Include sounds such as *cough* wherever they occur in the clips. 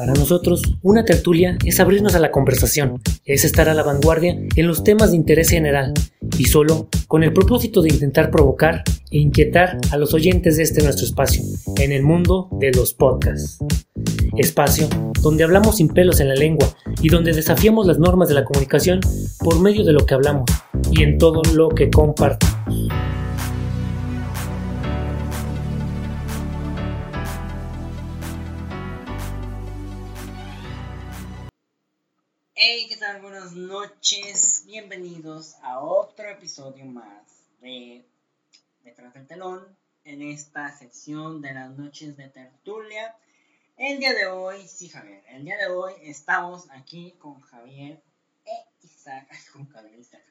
Para nosotros, una tertulia es abrirnos a la conversación, es estar a la vanguardia en los temas de interés general y solo con el propósito de intentar provocar e inquietar a los oyentes de este nuestro espacio, en el mundo de los podcasts. Espacio donde hablamos sin pelos en la lengua y donde desafiamos las normas de la comunicación por medio de lo que hablamos y en todo lo que compartimos. Hey, ¿qué tal? Buenas noches. Bienvenidos a otro episodio más de Detrás del Telón en esta sección de las noches de tertulia. El día de hoy, sí, Javier, el día de hoy estamos aquí con Javier e Isaac. Con Javier e Isaac.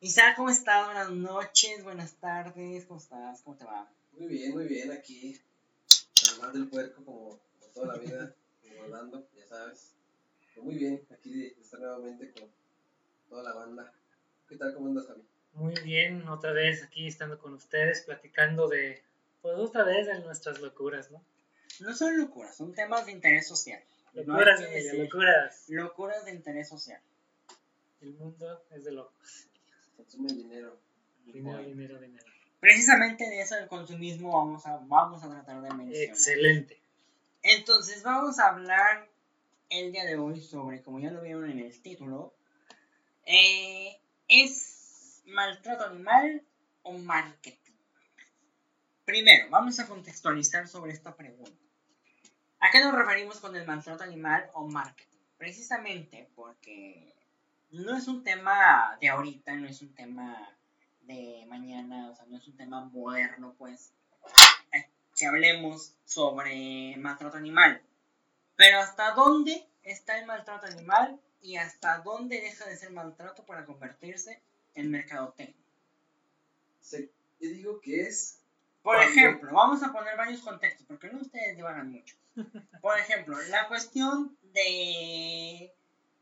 Isaac, ¿cómo estás? Buenas noches, buenas tardes, ¿cómo estás? ¿Cómo te va? Muy bien, muy bien, aquí. Además del puerco, como, toda la vida, como hablando, ya sabes. Muy bien, aquí estar nuevamente con toda la banda. ¿Qué tal? ¿Cómo andas, Javi? Muy bien, otra vez aquí estando con ustedes, platicando de, pues otra vez de nuestras locuras, ¿no? No son locuras, son temas de interés social. No Locuras, decir locuras. Locuras de interés social. El mundo es de locos. Consume dinero. Dinero, dinero, dinero. Precisamente de eso del consumismo vamos a, vamos a tratar de mencionar. Excelente. Entonces vamos a hablar el día de hoy sobre, como ya lo vieron en el título, eh, ¿es maltrato animal o marketing? Primero, vamos a contextualizar sobre esta pregunta. ¿A qué nos referimos con el maltrato animal o marketing? Precisamente porque no es un tema de ahorita, no es un tema de mañana, o sea, no es un tema moderno, pues, que hablemos sobre maltrato animal. Pero ¿hasta dónde está el maltrato animal y hasta dónde deja de ser maltrato para convertirse en mercadotecnia? Se- yo digo que es. Por Cuando- ejemplo, vamos a poner varios contextos, porque no ustedes divagan mucho. *laughs* Por ejemplo, la cuestión de...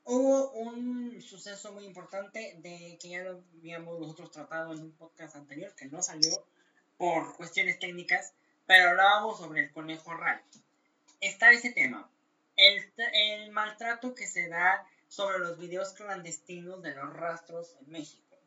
Hubo un suceso muy importante de que ya lo habíamos nosotros tratado en un podcast anterior, que no salió por cuestiones técnicas, pero hablábamos sobre el conejo raro. Está ese tema. El, el maltrato que se da sobre los videos clandestinos de los rastros en México.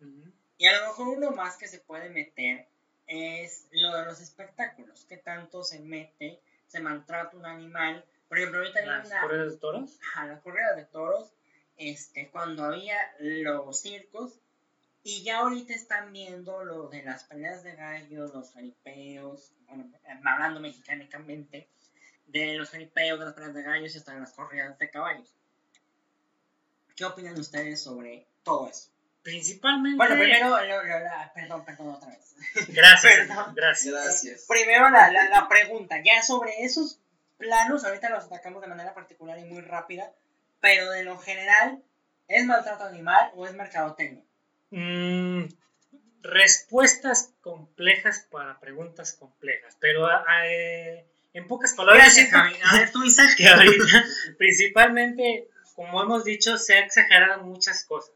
Y a lo mejor uno más que se puede meter es lo de los espectáculos. ¿Qué tanto se mete, se maltrata un animal? Por ejemplo, ahorita Las una, corridas de toros. a la corrida de toros, este, cuando había los circos, y ya ahorita están viendo lo de las peleas de gallos, los jaripeos, bueno, hablando mexicánicamente, de los jaripeos, de las peleas de gallos y hasta de las corridas de caballos. ¿Qué opinan ustedes sobre todo eso? Principalmente. Bueno, primero, la- perdón, perdón otra vez. *laughs* Gracias, Perdón. gracias. Gracias. Primero la, la, la pregunta, ya sobre esos planos, ahorita los atacamos de manera particular y muy rápida, pero de lo general, ¿es maltrato animal o es mercadotecnia? Mm, respuestas complejas para preguntas complejas, pero ah, eh, en pocas palabras, tú, Isaac. *laughs* que ahorita, *laughs* principalmente, como hemos dicho, se ha exagerado muchas cosas.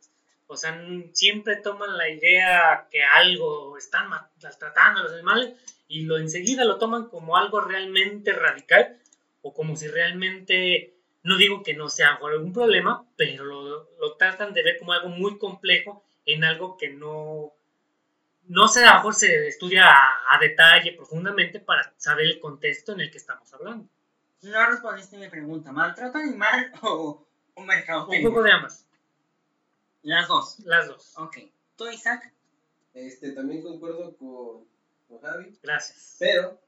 O sea, siempre toman la idea que algo están maltratando a los animales y lo enseguida lo toman como algo realmente radical o como si realmente, no digo que no sea algún problema, pero lo, lo tratan de ver como algo muy complejo en algo que no, no sé, a lo mejor se estudia a, a detalle, profundamente, para saber el contexto en el que estamos hablando. No respondiste mi pregunta, ¿maltrato animal o, o Un mercadotecnia? poco de ambas, Las dos. las dos. Ok. ¿Tú, Isaac? Este, también concuerdo con, con Javi, Gracias. pero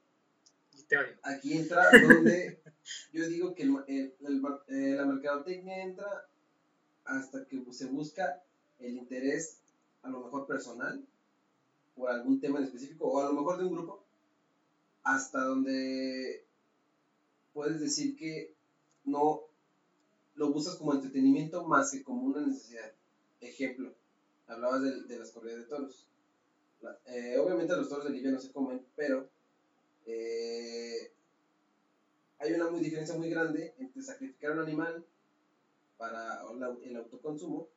Y te odio. aquí entra donde *laughs* yo digo que el eh, la mercadotecnia entra hasta que se busca el interés, a lo mejor personal, por algún tema en específico, o a lo mejor de un grupo, hasta donde puedes decir que no lo buscas como entretenimiento más que como una necesidad. Ejemplo, hablabas de, las corridas de toros. Eh, obviamente los toros de Libia no se comen, pero eh, hay una muy, diferencia muy grande entre sacrificar un animal para el autoconsumo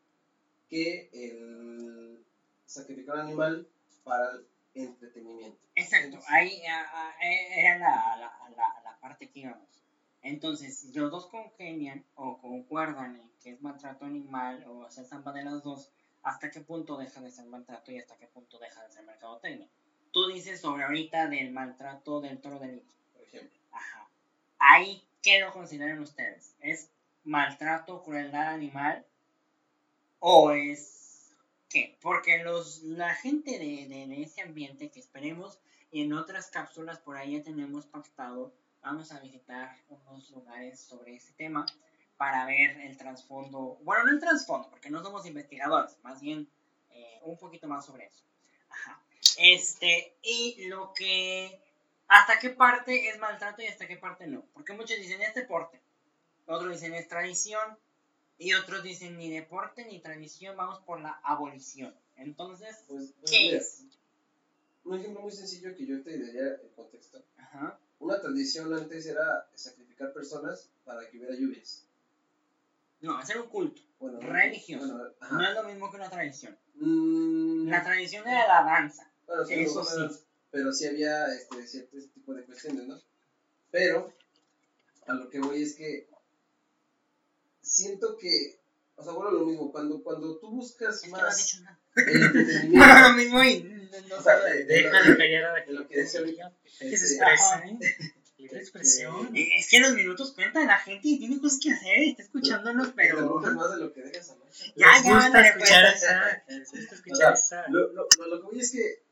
que el sacrificar un animal para el entretenimiento. Exacto, ahí ah, ah, era la, la, la, la parte que íbamos. Entonces, si los dos congenian o concuerdan en que es maltrato animal o se zampa de las dos, ¿hasta qué punto deja de ser maltrato y hasta qué punto deja de ser mercadotecnia? Tú dices sobre ahorita del maltrato del toro de lidia. Por ejemplo. Ajá. Ahí, ¿qué lo consideran ustedes? ¿Es maltrato, crueldad animal? ¿O es qué? Porque los, la gente de, de, ese ambiente que esperemos y en otras cápsulas por ahí ya tenemos pactado, vamos a visitar unos lugares sobre ese tema para ver el trasfondo, bueno, no el trasfondo, porque no somos investigadores, más bien eh, un poquito más sobre eso. Ajá. Este, y lo que, hasta qué parte es maltrato y hasta qué parte no, porque muchos dicen es deporte, otros dicen es tradición, y otros dicen ni deporte ni tradición, vamos por la abolición. Entonces, Pues, pues, ¿qué mira, es? Un ejemplo muy sencillo que yo te daría el contexto. Ajá. Una tradición antes era sacrificar personas para que hubiera lluvias. No, hacer un culto. Bueno, Religioso. Bueno. No es lo mismo que una tradición. Mm, La tradición era la danza. bueno, sí, eso sí. Pero sí había este, cierto tipo de cuestiones, ¿no? Pero a lo que voy es que siento que, o sea, bueno, lo mismo, cuando, cuando tú buscas Es que no has más dicho nada. el *laughs* No, entretenimiento, lo mismo y no, no o sea, sabe. de- de Deja de callar a la de lo que decía ahorita, Que se este, expresa, ¿eh? Libre expresión. Eh, Es que los minutos cuentan, la gente tiene cosas que hacer, está escuchándonos, te pero... interrumpes más de lo que dejas hablar. Ya, ya, gusta ándale, escuchar pues. esa. *laughs* Les gusta O escuchar esa. lo, lo, lo, lo que voy es que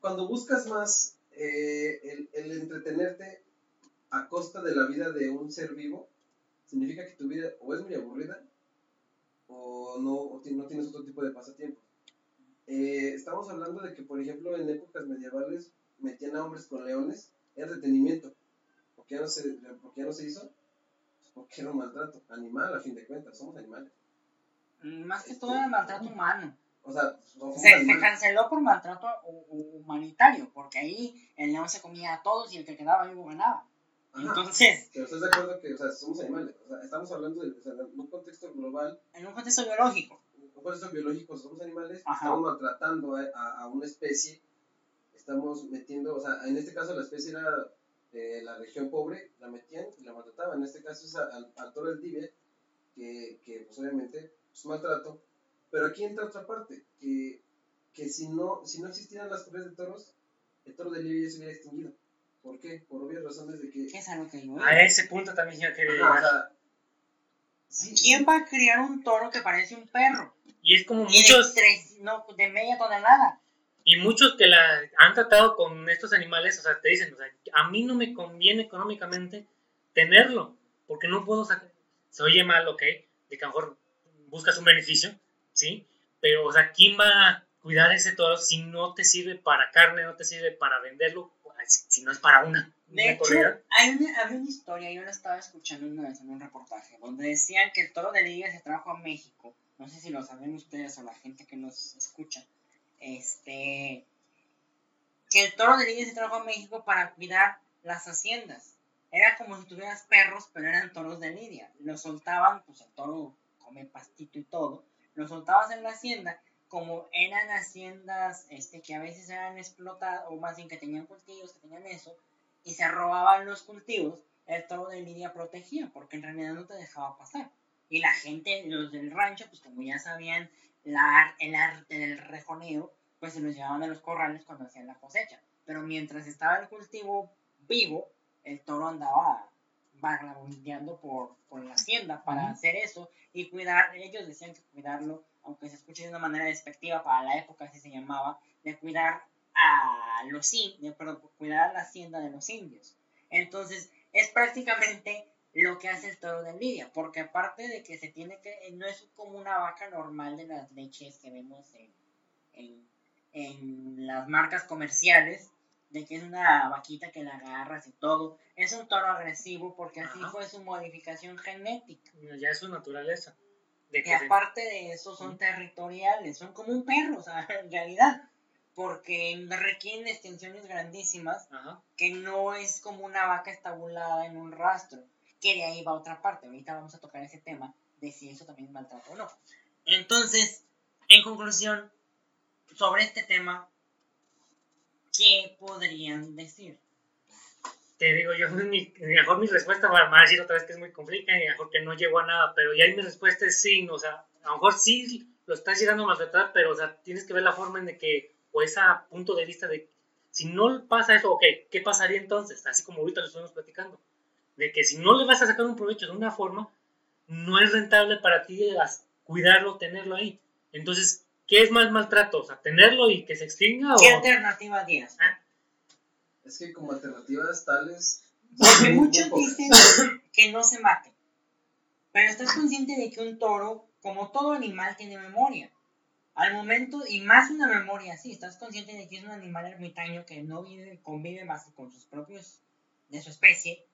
cuando buscas más eh, el, el entretenerte a costa de la vida de un ser vivo, significa que tu vida o es muy aburrida o no, o ti- no tienes otro tipo de pasatiempo. Eh, estamos hablando de que, por ejemplo, en épocas medievales metían a hombres con leones, era entretenimiento. ¿Por qué no se, por qué no se hizo? Pues porque era un maltrato animal, a fin de cuentas, somos animales. Mm, Más que todo era maltrato humano. O sea, somos Se, canceló por maltrato hu- hu- humanitario, porque ahí el león se comía a todos y el que quedaba vivo ganaba. Ajá. Entonces, Pero estás de acuerdo que, o sea, somos animales. O sea, estamos hablando de, o sea, en un contexto global, en un contexto biológico, en un contexto biológico, somos animales, Ajá. estamos maltratando a, a- a una especie, estamos metiendo, o sea, en este caso la especie era eh, la región pobre, la metían y la maltrataban. En este caso es al, al toro del Tíbet, que, que pues obviamente es maltrato. Pero aquí entra otra parte, que, que si, no, si no existieran las corridas de toros, el toro del Libia ya se hubiera extinguido. ¿Por qué? Por obvias razones de que... es algo que yo... A ese punto también yo quería Ajá, o llegar. sea, sí, ¿Quién va a criar un toro que parece un perro? Y es como Y de, muchos, tres, no, de media tonelada. y muchos que la han tratado con estos animales, o sea, te dicen, o sea, a mí no me conviene económicamente tenerlo, porque no puedo sacar. Se oye mal, ok, de que a lo mejor buscas un beneficio, ¿sí? Pero, o sea, ¿quién va a cuidar ese toro si no te sirve para carne, no te sirve para venderlo, si, si no es para una, De hecho, hay una, había una historia, yo la estaba escuchando una vez en un reportaje, donde decían que el toro de Lidia se trajo a México. No sé si lo saben ustedes o la gente que nos escucha. Este. Que el toro de Lidia se trajo a México para cuidar las haciendas. Era como si tuvieras perros, pero eran toros de Lidia. Los soltaban, pues el toro come pastito y todo. Los soltabas en la hacienda. Como eran haciendas este, que a veces eran explotadas, o más bien que tenían cultivos, que tenían eso, y se robaban los cultivos, el toro de Lidia protegía, porque en realidad no te dejaba pasar. Y la gente, los del rancho, pues como ya sabían el arte del rejoneo, pues se los llevaban a los corrales cuando hacían la cosecha. Pero mientras estaba el cultivo vivo, el toro andaba vagabundeando por, por la hacienda para hacer eso y cuidar, ellos decían que cuidarlo, aunque se escuche de una manera despectiva, para la época así se llamaba, de cuidar a los indios, perdón, cuidar la hacienda de los indios. Entonces, es prácticamente lo que hace el toro de Lidia, porque aparte de que se tiene que, no es como una vaca normal de las leches que vemos en, en, en las marcas comerciales, de que es una vaquita que la agarras y todo, es un toro agresivo porque así Ajá. fue su modificación genética. Ya es su naturaleza. De Y que aparte de eso son territoriales, son como un perro, o sea, *laughs* en realidad, porque requieren extensiones grandísimas Ajá. que no es como una vaca estabulada en un rastro, que de ahí va otra parte. Ahorita vamos a tocar ese tema de si eso también es maltrato o no. Entonces, en conclusión, sobre este tema, ¿qué podrían decir? te digo yo, mi, mejor mi respuesta va a decir otra vez que es muy complicada y mejor que no llego a nada, pero ya mi respuesta es sí, o sea, a lo mejor sí lo estás llegando a maltratar, pero o sea, tienes que ver la forma en de que, o ese punto de vista de, si no pasa eso, ok, ¿qué pasaría entonces? Así como ahorita lo estamos platicando, de que si no le vas a sacar un provecho de una forma, no es rentable para ti cuidarlo, tenerlo ahí. Entonces, ¿qué es más maltrato? O sea, tenerlo y que se extinga ¿Qué o... alternativa tienes? Ah, Es que como alternativas tales. Porque muchos dicen que no se mate. Pero estás consciente de que un toro, como todo animal, tiene memoria. Al momento, y más una memoria así, estás consciente de que es un animal ermitaño que no vive, convive más que con sus propios, de su especie.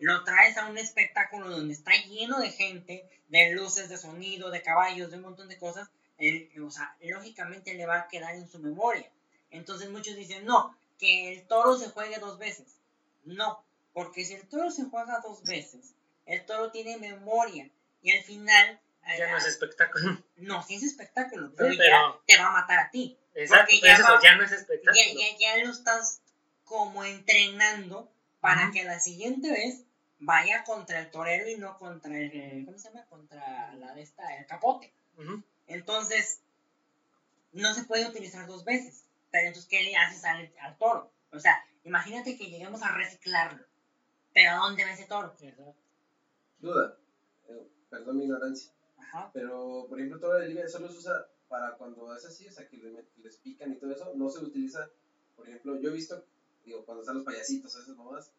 Lo traes a un espectáculo donde está lleno de gente, de luces, de sonido, de caballos, de un montón de cosas. Él, o sea, lógicamente le va a quedar en su memoria. Entonces muchos dicen, no, que el toro se juegue dos veces. No, porque si el toro se juega dos veces, el toro tiene memoria y al final... ya no es espectáculo. *laughs* No, sí es espectáculo, pero, Sí, ya te va a matar a ti. Exacto, Porque ya es eso, va- ya no es espectáculo. Ya, ya, ya lo estás como entrenando para que la siguiente vez vaya contra el torero y no contra el... ¿Cómo se llama? Contra la de esta, el capote. Entonces, no se puede utilizar dos veces. Pero entonces, ¿qué le haces al, al toro? O sea, imagínate que lleguemos a reciclarlo. Pero ¿a dónde va ese toro? Duda. Eh, perdón mi ignorancia. Ajá. Pero, por ejemplo, todo el libre solo se usa para cuando es así, o sea, que les pican y todo eso. No se utiliza, por ejemplo, yo he visto, digo, cuando están los payasitos, esas mamás,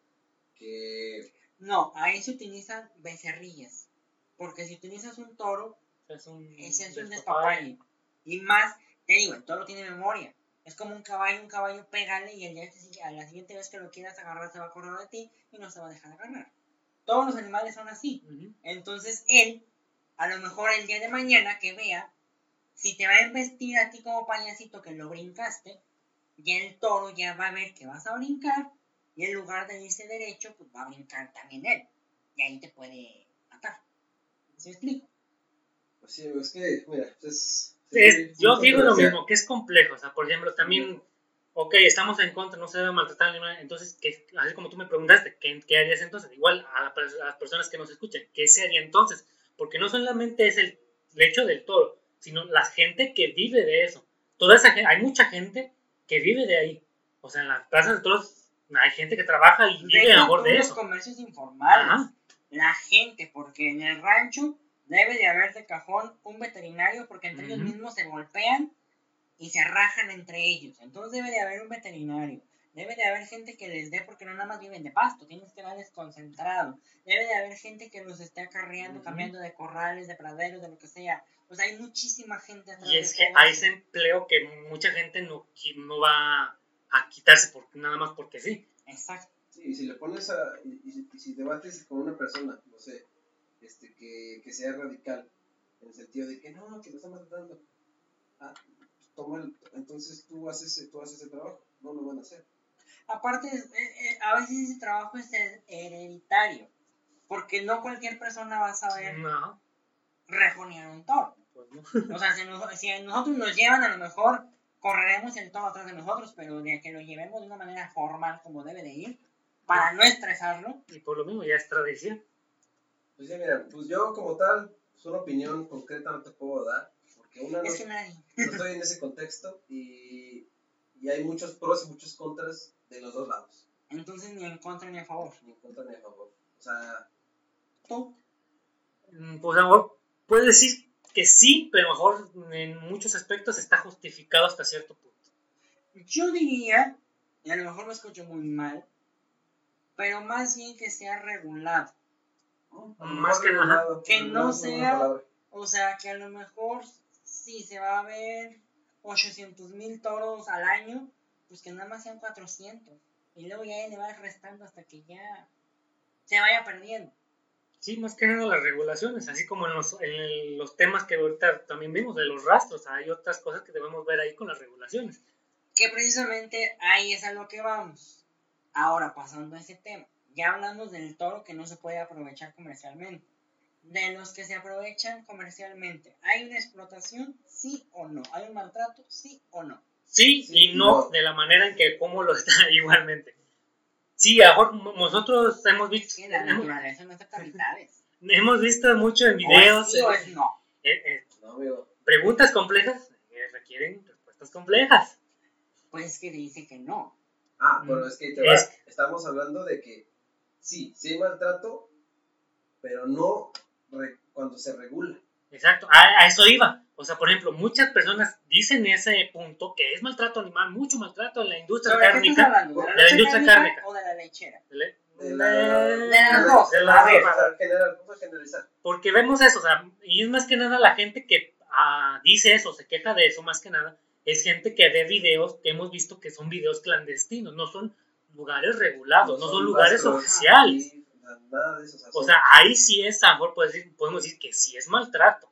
que No, ahí se utilizan becerrillas. Porque si utilizas un toro, Es un, ese es un despapalle. Y más, te digo, el toro tiene memoria. Es como un caballo, un caballo pégale y el día que a la siguiente vez que lo quieras agarrar se va a acordar de ti y no se va a dejar agarrar. Todos los animales son así. Entonces él, a lo mejor el día de mañana que vea, si te va a investir a ti como payasito que lo brincaste, ya el toro ya va a ver que vas a brincar y en lugar de irse derecho, pues va a brincar también él. Y ahí te puede matar. ¿Sí me explico? Pues sí, es que, mira, pues, Es- yo digo lo mismo, que es complejo. O sea, por ejemplo, también, ok, estamos en contra, no se debe maltratar al animal. Entonces, ¿qué- así como tú me preguntaste, ¿qué, qué harías entonces? Igual a, la a las personas que nos escuchan, ¿qué se haría entonces? Porque no solamente es el, el hecho del toro, sino la gente que vive de eso. Toda esa hay mucha gente que vive de ahí. O sea, en las plazas de toros hay gente que trabaja y vive a favor de los eso. comercios informales. Ajá. La gente, porque en el rancho debe de haber de cajón un veterinario porque entre ellos mismos se golpean y se rajan entre ellos. Entonces debe de haber un veterinario. Debe de haber gente que les dé porque no nada más viven de pasto, tienes que darles concentrado. Debe de haber gente que los esté acarreando, cambiando de corrales, de praderos, de lo que sea. O sea, hay muchísima gente Y es que hay ese empleo que mucha gente no, no va a quitarse por, nada más porque sí. Exacto. Sí, y si le pones a. Y, y- y si debates con una persona, no sé, este, que, que sea radical, en el sentido de que no, que lo está maltratando. Ah, toma el- entonces tú haces, tú haces el trabajo, no lo van a hacer. Aparte, eh, eh, a veces ese trabajo es her- hereditario. Porque no cualquier persona va a saber No, rejonear un toro. pues no. O sea, si, nos- si a nosotros nos llevan, a lo mejor correremos el toro atrás de nosotros, pero de que lo llevemos de una manera formal como debe de ir, para no estresarlo. Y por lo mismo ya es tradición. Pues sí, mira, pues yo como tal, pues una opinión concreta no te puedo dar, porque una no, Es que nadie. no estoy en ese contexto y, y hay muchos pros y muchos contras de los dos lados, Entonces ni en contra ni a favor. ni en contra ni a favor. O sea, Tú, Mm, Pues a lo mejor puedes decir que sí, pero a lo mejor en muchos aspectos está justificado hasta cierto punto. yo diría, y a lo mejor me escucho muy mal, pero más bien que sea regulado. Más que nada, que no sea-. O sea, que a lo mejor si se va a ver 800 mil toros al año, pues que nada más sean 400. Y luego ya le va restando hasta que ya se vaya perdiendo. Sí, más que nada las regulaciones, así como en los, en los temas que ahorita también vimos de los rastros, hay otras cosas que debemos ver ahí con las regulaciones. Que precisamente ahí es a lo que vamos. Ahora, pasando a ese tema. Ya hablamos del toro que no se puede aprovechar comercialmente. De los que se aprovechan comercialmente. ¿Hay una explotación? Sí o no. ¿Hay un maltrato? Sí o no. Sí, Sí, y no no. de la manera en que como lo está *laughs* igualmente. Sí, a lo mejor nosotros hemos visto, Sí, la naturaleza no acepta mitades. *laughs* hemos visto mucho en O videos sí o es no. eh, eh, No, amigo. preguntas complejas que requieren respuestas complejas. Pues que dice que no. Ah, pero es que te Es- vas- estamos hablando de que sí, sí hay maltrato, pero no re- cuando se regula. Exacto, a, a eso iba. O sea, por ejemplo, muchas personas dicen ese punto que es maltrato animal, mucho maltrato en la industria ¿Sobre qué estás cárnica. hablando? ¿De la de la leche industria cárnica cárnica. o de la lechera? ¿vale? De la- De- las dos. de las dos. Generalizar. Porque vemos eso, o sea, y es más que nada la gente que ah, dice eso, se queja de eso más que nada, es gente que ve videos que hemos visto que son videos clandestinos, no son lugares regulados, no son lugares oficiales. y Nada de eso. O sea, ahí sí es, a lo mejor podemos decir que sí es maltrato.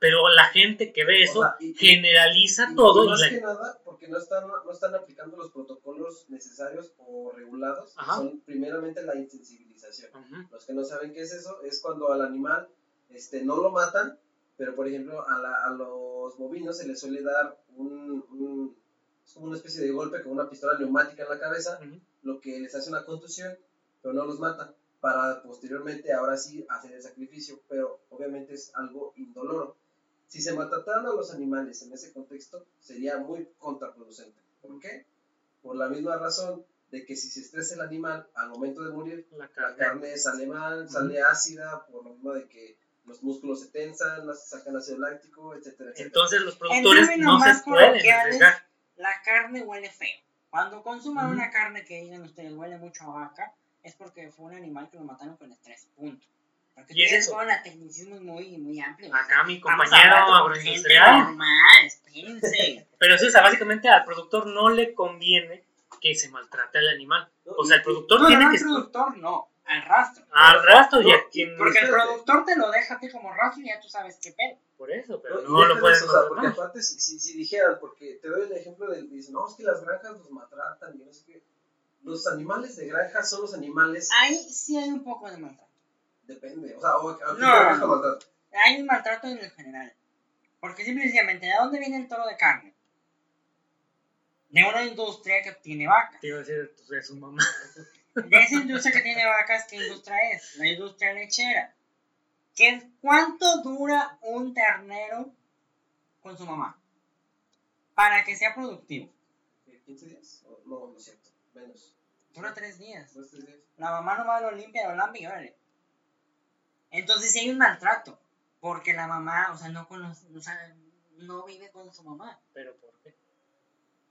Pero la gente que ve eso O sea, y- generaliza y todo y Más la- que nada, porque no están, no están aplicando los protocolos necesarios o regulados, que son primeramente la insensibilización. Los que no saben qué es eso, es cuando al animal este, no lo matan, pero por ejemplo a, la- a los bovinos se les suele dar un, un- es como una especie de golpe con una pistola neumática en la cabeza. Lo que les hace una contusión, pero no los mata, para posteriormente ahora sí hacer el sacrificio, pero obviamente es algo indoloro. Si se maltrataran a los animales en ese contexto, sería muy contraproducente. ¿Por qué? Por la misma razón de que si se estresa el animal al momento de morir, La la carne. sale mal, sale ácida, por lo mismo de que los músculos se tensan, no se sacan ácido láctico, etcétera, etcétera. Entonces los productores no se pueden. La carne huele feo. Cuando consuman una carne que digan ustedes huele mucho a vaca, es porque fue un animal que lo mataron con estrés. Punto. Porque Y es eso. fueron a tecnicismos muy, muy amplios. Acá mi compañero agroindustrial. normal, espérense. *laughs* Pero sí, o sea, básicamente al productor no le conviene que se maltrate al animal. O sea, el productor No, tiene no, que al productor no, al rastro. al rastro y No, a quien Porque el productor te lo deja a ti como rastro y ya tú sabes qué pedo. por eso, pero No, no, lo eso, o sea, porque aparte si, si, si dijeran, porque te doy el ejemplo de, dicen, no, es que las granjas los maltratan y no sé qué. Los animales de granja son los animales, Ahí sí hay un poco de maltrato. depende, o sea, o, ¿a qué No. con maltrato? Hay un maltrato en el general. Porque simplemente, ¿de dónde viene el toro de carne? De una industria que tiene vacas. Te iba a decir pues, de su mamá. De esa industria que tiene vacas, ¿qué industria es? La industria lechera. ¿Qué, ¿Cuánto dura un ternero con su mamá? Para que sea productivo. ¿Qué, ¿15 días? No, no cierto, menos. Dura tres días. ¿Dos, tres días? La mamá nomás lo limpia, lo lambia y órale. Entonces sí hay un maltrato. Porque la mamá, o sea, no conoce, o sea, no vive con su mamá. Pero ¿por qué?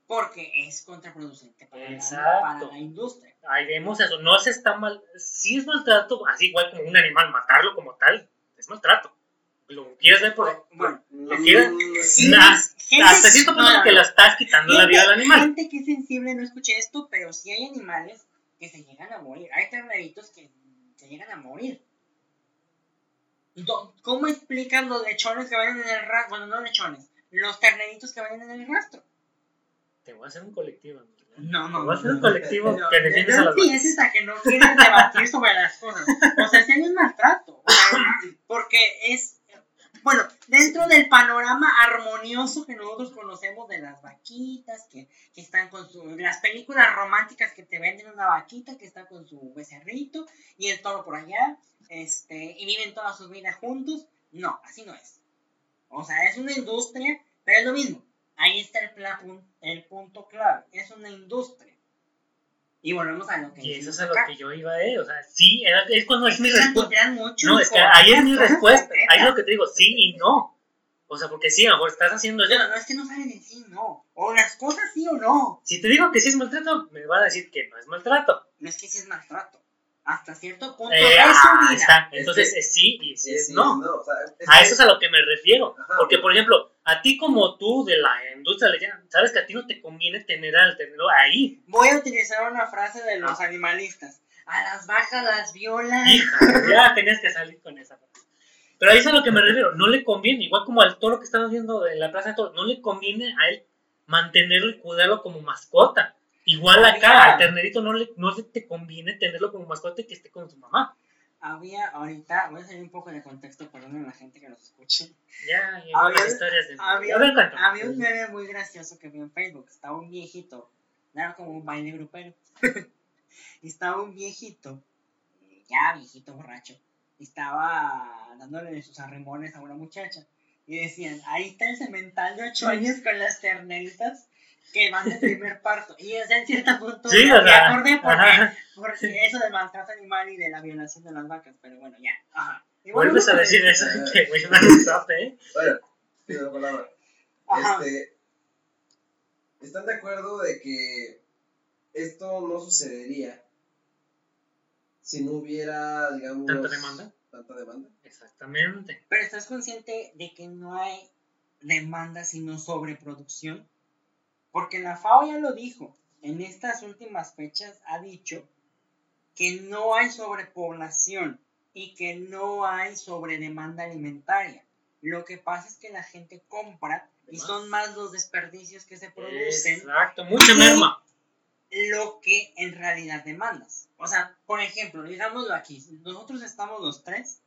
Porque es contraproducente para, la, para la industria. Ahí vemos eso, no se está mal, sí es maltrato, así igual como un animal, matarlo como tal, es maltrato. Lo quieres ver por... Bueno, ¿Lo quieres? sí, Nas- gente- hasta cierto punto no, que le estás quitando la vida al animal. gente que es sensible no escuché esto, pero sí hay animales que se llegan a morir. Hay terneritos que se llegan a morir. ¿Cómo explican los lechones que venden en el rastro? Bueno, no lechones, los terneritos que venden en el rastro. Te voy a hacer un colectivo. amigo. No, Te no, voy a no. hacer un colectivo No, que defiendes a no las empieces a que no quieres debatir sobre las cosas. O sea, si hay un maltrato. porque es. Bueno, dentro del panorama armonioso que nosotros conocemos de las vaquitas, que, que están con su. Las películas románticas que te venden una vaquita que está con su becerrito y el toro por allá, este, y viven toda su vida juntos. No, así no es. O sea, es una industria, pero es lo mismo. Ahí está el, pla- pun- el punto clave. Es una industria. Y volvemos a lo que Y eso es a lo acá. que yo iba eh, o sea, sí, era- es cuando es mi respuesta. No, es que ahí es mi *laughs* respuesta, ahí es lo que te digo, sí y no. O sea, porque sí, a lo mejor estás haciendo eso. No, no es que no salen en sí, no. O las cosas sí o no. Si te digo que sí es maltrato, me va a decir que no es maltrato. No es que sí es maltrato. Hasta cierto punto Eh, es su ah, está. Es Entonces que- es sí y sí Sí, es sí, no. o sea, es A eso es a lo que me refiero. Ajá. Porque, por ejemplo, a ti como tú de la industria sabes que a ti no te conviene tener al ternero ahí. Voy a utilizar una frase de los animalistas. A las vacas las violan. Hija, ya tenías que salir con esa frase. Pero ahí es a lo que me refiero. No le conviene, igual como al toro que estamos viendo en la plaza de toros, no le conviene a él mantenerlo y cuidarlo como mascota. Igual acá, al ternerito no le, no te conviene tenerlo como mascota y que esté con su mamá. Había ahorita, voy a salir un poco de contexto, perdón a la gente que nos escuche. Ya, ya Había- historias de había-. Había un meme muy gracioso que vi en Facebook. Estaba un viejito. Era como un baile grupero. *laughs* estaba un viejito, ya viejito borracho, estaba dándole sus arremones a una muchacha. Y decían, ahí está el cemental de ocho años con las terneritas que van de primer parto. Y es en cierto punto Sí, me o sea, acordé porque, porque eso del maltrato animal y de la violación de las vacas. Pero bueno, ya. Ajá. Y bueno, Vuelves a decir eso, que güey, gustaste, *laughs* ¿eh? Bueno, pido la palabra. Ajá. Este, ¿Están de acuerdo de que esto no sucedería si no hubiera, digamos... ¿Tanta demanda? Tanta demanda. Exactamente. Pero estás consciente de que no hay demanda sino sobreproducción. Porque la FAO ya lo dijo. En estas últimas fechas ha dicho que no hay sobrepoblación y que no hay sobredemanda alimentaria. Lo que pasa es que la gente compra y son más los desperdicios que se producen Exacto, mucha merma. lo que en realidad demandas. O sea, por ejemplo, digámoslo aquí, nosotros estamos los tres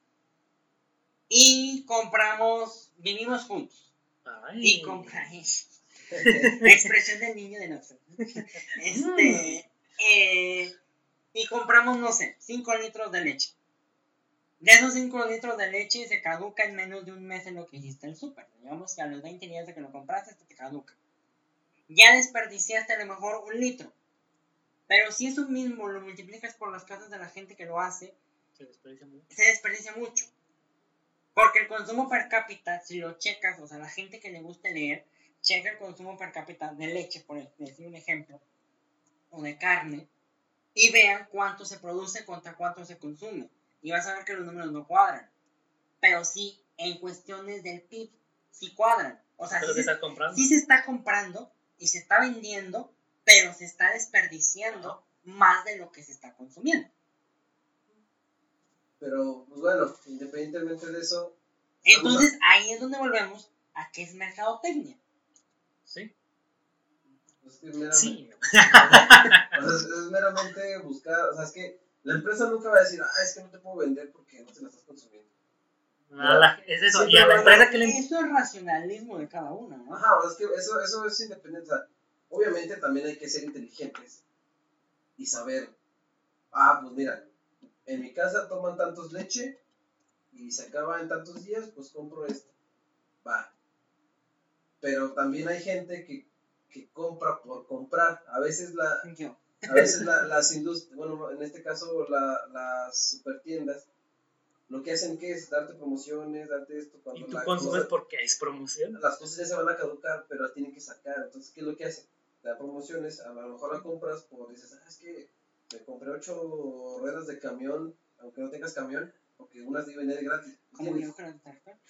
y compramos, vivimos juntos Ay. y compramos. *laughs* Expresión del niño de nosotros. *laughs* Este, eh, y compramos, no sé, 5 litros de leche. De esos 5 litros de leche se caduca en menos de un mes en lo que hiciste el súper. Digamos que a los 20 días de que lo compraste, te caduca. Ya desperdiciaste a lo mejor un litro. Pero si eso mismo lo multiplicas por las casas de la gente que lo hace, Se desperdicia mucho. se desperdicia mucho. Porque el consumo per cápita, si lo checas, o sea, la gente que le gusta leer, checa el consumo per cápita de leche, por decir un ejemplo, o de carne, y vean cuánto se produce contra cuánto se consume. Y vas a ver que los números no cuadran. Pero sí, en cuestiones del PIB, sí cuadran. O sea, sí que se, sí se está comprando y se está vendiendo, pero se está desperdiciando más de lo que se está consumiendo. Pero, pues bueno, independientemente de eso... Entonces ahí es donde volvemos a que es mercadotecnia. Sí. es que meramente- Sí. *laughs* O sea, es, es meramente buscar, o sea, es que la empresa nunca va a decir, ah, es que no te puedo vender porque no te la estás consumiendo. A la- es eso. Sí, y a la pero empresa que le. Eso es racionalismo de cada uno, ¿no? Ajá, o sea, es que eso, eso es independiente. O sea, obviamente también hay que ser inteligentes y saber, ah, pues mira, en mi casa toman tantos leche y se acaba en tantos días, pues compro esto. Va. Pero también hay gente que, que compra por comprar. A veces la, a veces la- las industrias, bueno, en este caso la- las supertiendas, lo que hacen que es darte promociones, darte esto cuando Y tú la consumes cosa- porque es promoción. las cosas ya se van a caducar, pero las tienen que sacar. Entonces, ¿qué es lo que hacen? Las promociones, a lo mejor la compras por, dices, ah, es que me compré ocho ruedas de camión, aunque no tengas camión, porque unas deben de gratis.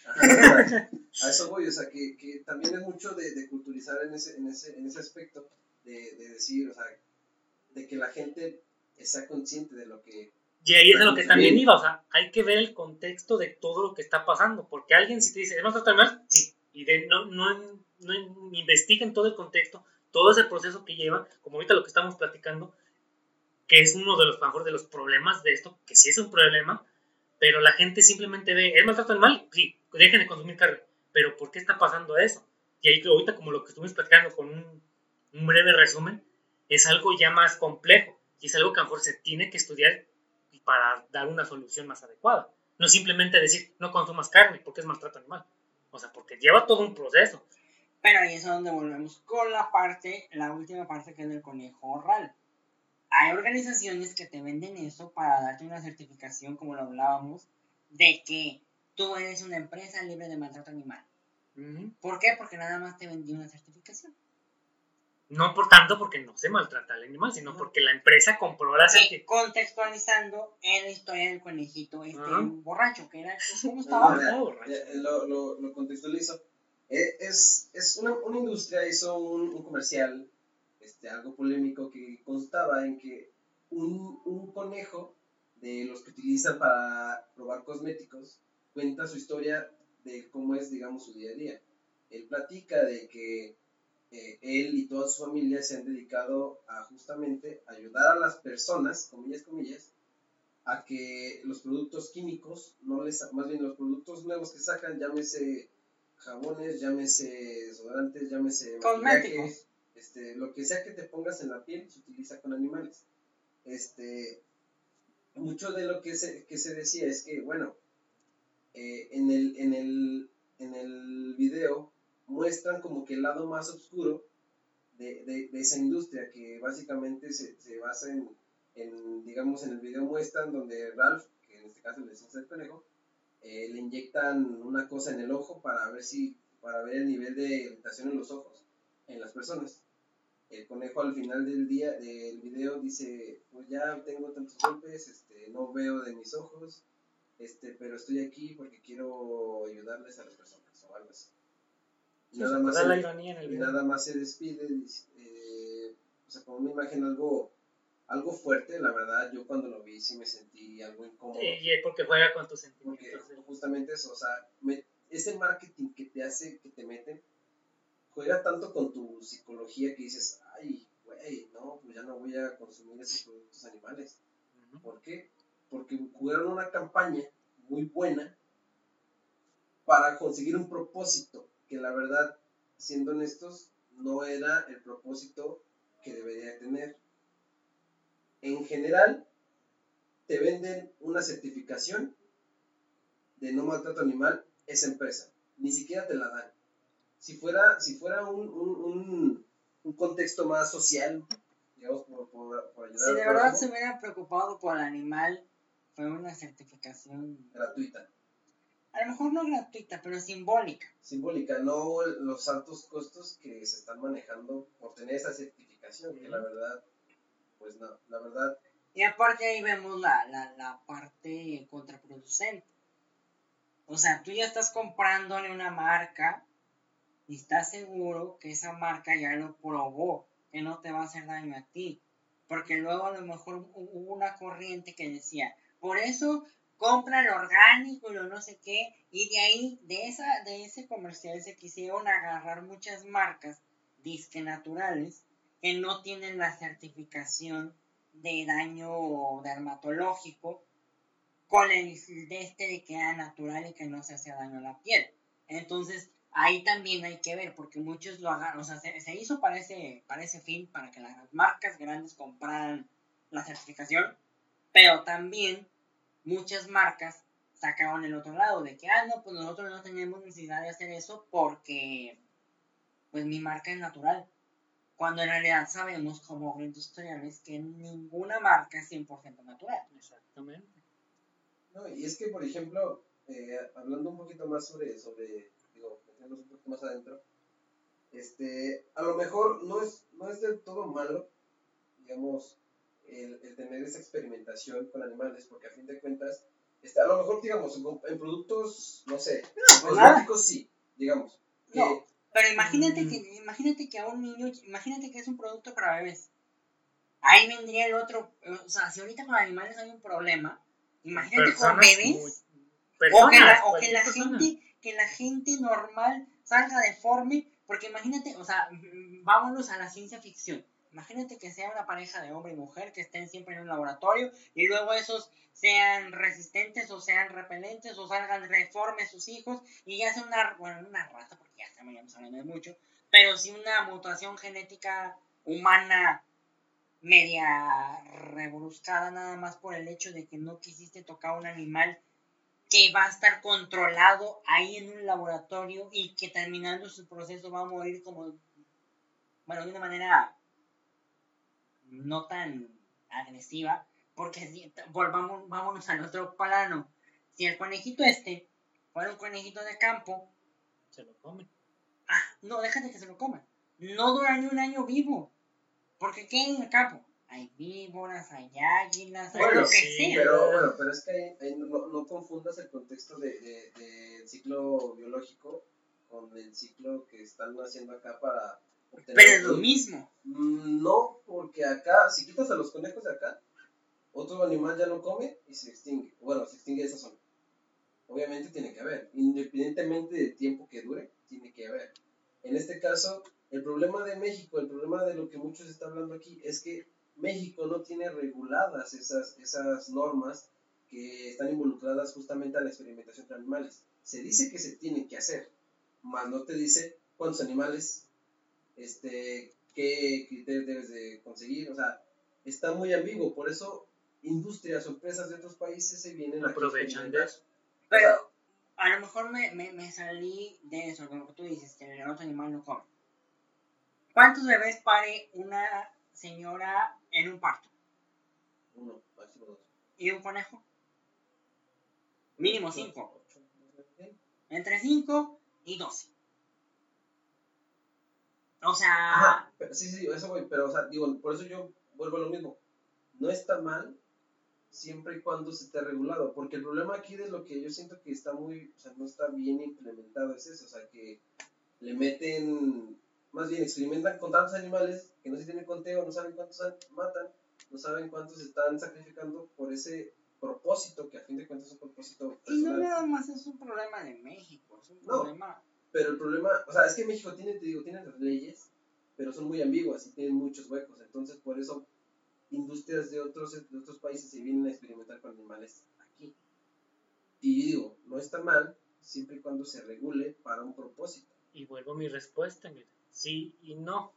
Ajá, a eso voy, o sea, que, que también es mucho de, de culturizar en ese, en, ese, en ese aspecto, de, de decir, o sea, de que la gente sea consciente de lo que... Y ahí es a lo que también iba, o sea, hay que ver el contexto de todo lo que está pasando, porque alguien si te dice, ¿es maltrato animal? Sí, y de, no, no, no investiguen todo el contexto, todo ese proceso que lleva, como ahorita lo que estamos platicando, que es uno de los mejores de los problemas de esto, que sí es un problema, pero la gente simplemente ve, ¿es maltrato animal? Sí, dejen de consumir carne, pero ¿por qué está pasando eso? Y ahí ahorita como lo que estuvimos platicando con un, breve resumen, es algo ya más complejo, y es algo que a lo mejor se tiene que estudiar para dar una solución más adecuada. No simplemente decir, no consumas carne porque es maltrato animal. O sea, porque lleva todo un proceso. Pero ahí es donde volvemos con la parte, la última parte que es del conejo oral. Hay organizaciones que te venden eso para darte una certificación, como lo hablábamos, de que tú eres una empresa libre de maltrato animal. ¿Por qué? Porque nada más te vendí una certificación. No por tanto porque no se maltrata al animal, sino porque la empresa compró la certificación. contextualizando en la historia del conejito este borracho, que era, ¿cómo *laughs* No, estaba? borracho. ya, lo, lo, lo contextualizo. Eh, Es, es una, una industria hizo un, un comercial, este, algo polémico, que constaba en que un, un conejo de los que utilizan para probar cosméticos cuenta su historia de cómo es, digamos, su día a día. Él platica de que eh, él y toda su familia se han dedicado a justamente ayudar a las personas, comillas, comillas, a que los productos químicos, no les, más bien los productos nuevos que sacan, llámese jabones, llámese desodorantes, llámese Cosméticos. Este, lo que sea que te pongas en la piel se utiliza con animales. este, mucho de lo que se, que se decía es que, bueno, eh, en, el, en, el, en el video muestran como que el lado más oscuro de, de, de esa industria, que básicamente se, se basa en, en, digamos, en el video muestran donde Ralph, que en este caso le decimos el conejo, eh, le inyectan una cosa en el ojo para ver si, para ver el nivel de irritación en los ojos en las personas. El conejo al final del día del video dice, pues ya tengo tantos golpes, este, no veo de mis ojos, este, pero estoy aquí porque quiero ayudarles a las personas o algo así. Sí, nada, más se, el y nada más se despide, eh, o sea, como una imagen algo, algo fuerte, la verdad, yo cuando lo vi sí me sentí algo incómodo. Y, y porque juega con tus Porque sentimientos. justamente eso, o sea, me- ese marketing que te hace, que te meten, juega tanto con tu psicología que dices, ay, güey, no, pues ya no voy a consumir esos productos animales. ¿Por qué? Porque jugaron una campaña muy buena para conseguir un propósito que la verdad, siendo honestos, no era el propósito que debería tener. En general, te venden una certificación de no maltrato animal esa empresa. Ni siquiera te la dan. Si fuera, si fuera un, un, un, un contexto más social, digamos, por, por, por ayudar Si de verdad se hubieran preocupado por el animal, fue una certificación, gratuita. a lo mejor no gratuita, pero simbólica. simbólica, no los altos costos que se están manejando por tener esa certificación, que la verdad, pues no, la verdad, Y aparte ahí vemos la, la, la parte contraproducente. O sea, tú ya estás comprándole una marca y estás seguro que esa marca ya lo probó, que no te va a hacer daño a ti. Porque luego a lo mejor hu- hubo una corriente que decía, por eso compra lo orgánico y lo no sé qué, y de ahí, de, esa, de ese comercial se quisieron agarrar muchas marcas disque naturales que no tienen la certificación de daño dermatológico con el de este de que era natural y que no se hace daño a la piel. Entonces, ahí también hay que ver, porque muchos lo agarran, o sea, se, se hizo para ese, para ese fin, para que las marcas grandes compraran la certificación, pero también muchas marcas sacaron el otro lado, de que, ah, no, pues nosotros no tenemos necesidad de hacer eso porque, pues mi marca es natural. Cuando en realidad sabemos como agroindustriales que ninguna marca es 100% natural. Exactamente. no, y es que, por ejemplo, eh, hablando un poquito más sobre, sobre, digo, un poquito más adentro, este, a lo mejor no es, no es del todo malo, digamos, el, el tener esa experimentación con animales, porque a fin de cuentas, este, a lo mejor, digamos, en, en productos, no sé, pues cosméticos sí, digamos, que. Pero imagínate Mm. que, imagínate que a un niño, imagínate que es un producto para bebés. Ahí vendría el otro, o sea, si ahorita con animales hay un problema, imagínate con bebés. muy- O que la, o que la persona. gente, que la gente normal salga deforme, porque imagínate, o sea, mm, vámonos a la ciencia ficción. Imagínate que sea una pareja de hombre y mujer que estén siempre en un laboratorio y luego esos sean resistentes o sean repelentes o salgan reformes sus hijos y ya sea una, bueno, una raza, porque ya estamos hablando de mucho, pero si una mutación genética humana media rebruscada nada más por el hecho de que no quisiste tocar un animal que va a estar controlado ahí en un laboratorio y que terminando su proceso va a morir como, bueno, de una manera no tan agresiva, porque si, volvamos, vámonos al otro plano. Si el conejito este fuera un conejito de campo, Se lo comen. ah, no, déjate que se lo coman. No dura ni un año vivo. Porque ¿qué hay en el campo? Hay víboras, hay águilas, hay Bueno, lo que sí, sea. Pero bueno, pero es que ahí, ahí no, no confundas el contexto de, de- del ciclo biológico con el ciclo que están haciendo acá para obtener Pero es lo mismo. Mm, No, porque acá, si quitas a los conejos de acá, otro animal ya no come y se extingue. Bueno, se extingue esa zona. Obviamente tiene que haber, independientemente del tiempo que dure, tiene que haber. En este caso, el problema de México, el problema de lo que muchos están hablando aquí, es que México no tiene reguladas esas, esas normas que están involucradas justamente a la experimentación con animales. Se dice que se tiene que hacer, más no te dice cuántos animales, este, qué criterios debes de conseguir, o sea, está muy ambiguo, por eso industrias o empresas de otros países se vienen aquí a Aprovechan de experimentar. eso. Pero a lo mejor me, me, me salí de eso, como tú dices, que el otro animal no come. ¿Cuántos bebés pare una señora en un parto? Uno, máximo dos. ¿Y un conejo? Mínimo cinco. Entre 5 y 12. O sea, Ajá, pero, sí, sí, eso voy, pero, o sea, digo, por eso yo vuelvo a lo mismo. No está mal siempre y cuando se esté regulado, porque el problema aquí de lo que yo siento que está muy, o sea, no está bien implementado es eso, o sea, que le meten, más bien experimentan con tantos animales que no se tienen conteo, no saben cuántos an- matan, no saben cuántos están sacrificando por ese propósito, que a fin de cuentas es un propósito y no personal. nada más es un problema de México, es un No. problema. Pero el problema, o sea, es que México tiene, te digo, tiene las leyes, pero son muy ambiguas y tienen muchos huecos. Entonces, por eso, industrias de otros, de otros países se vienen a experimentar con animales aquí. Y digo, no está mal siempre y cuando se regule para un propósito. Y vuelvo a mi respuesta, mira. Sí y no.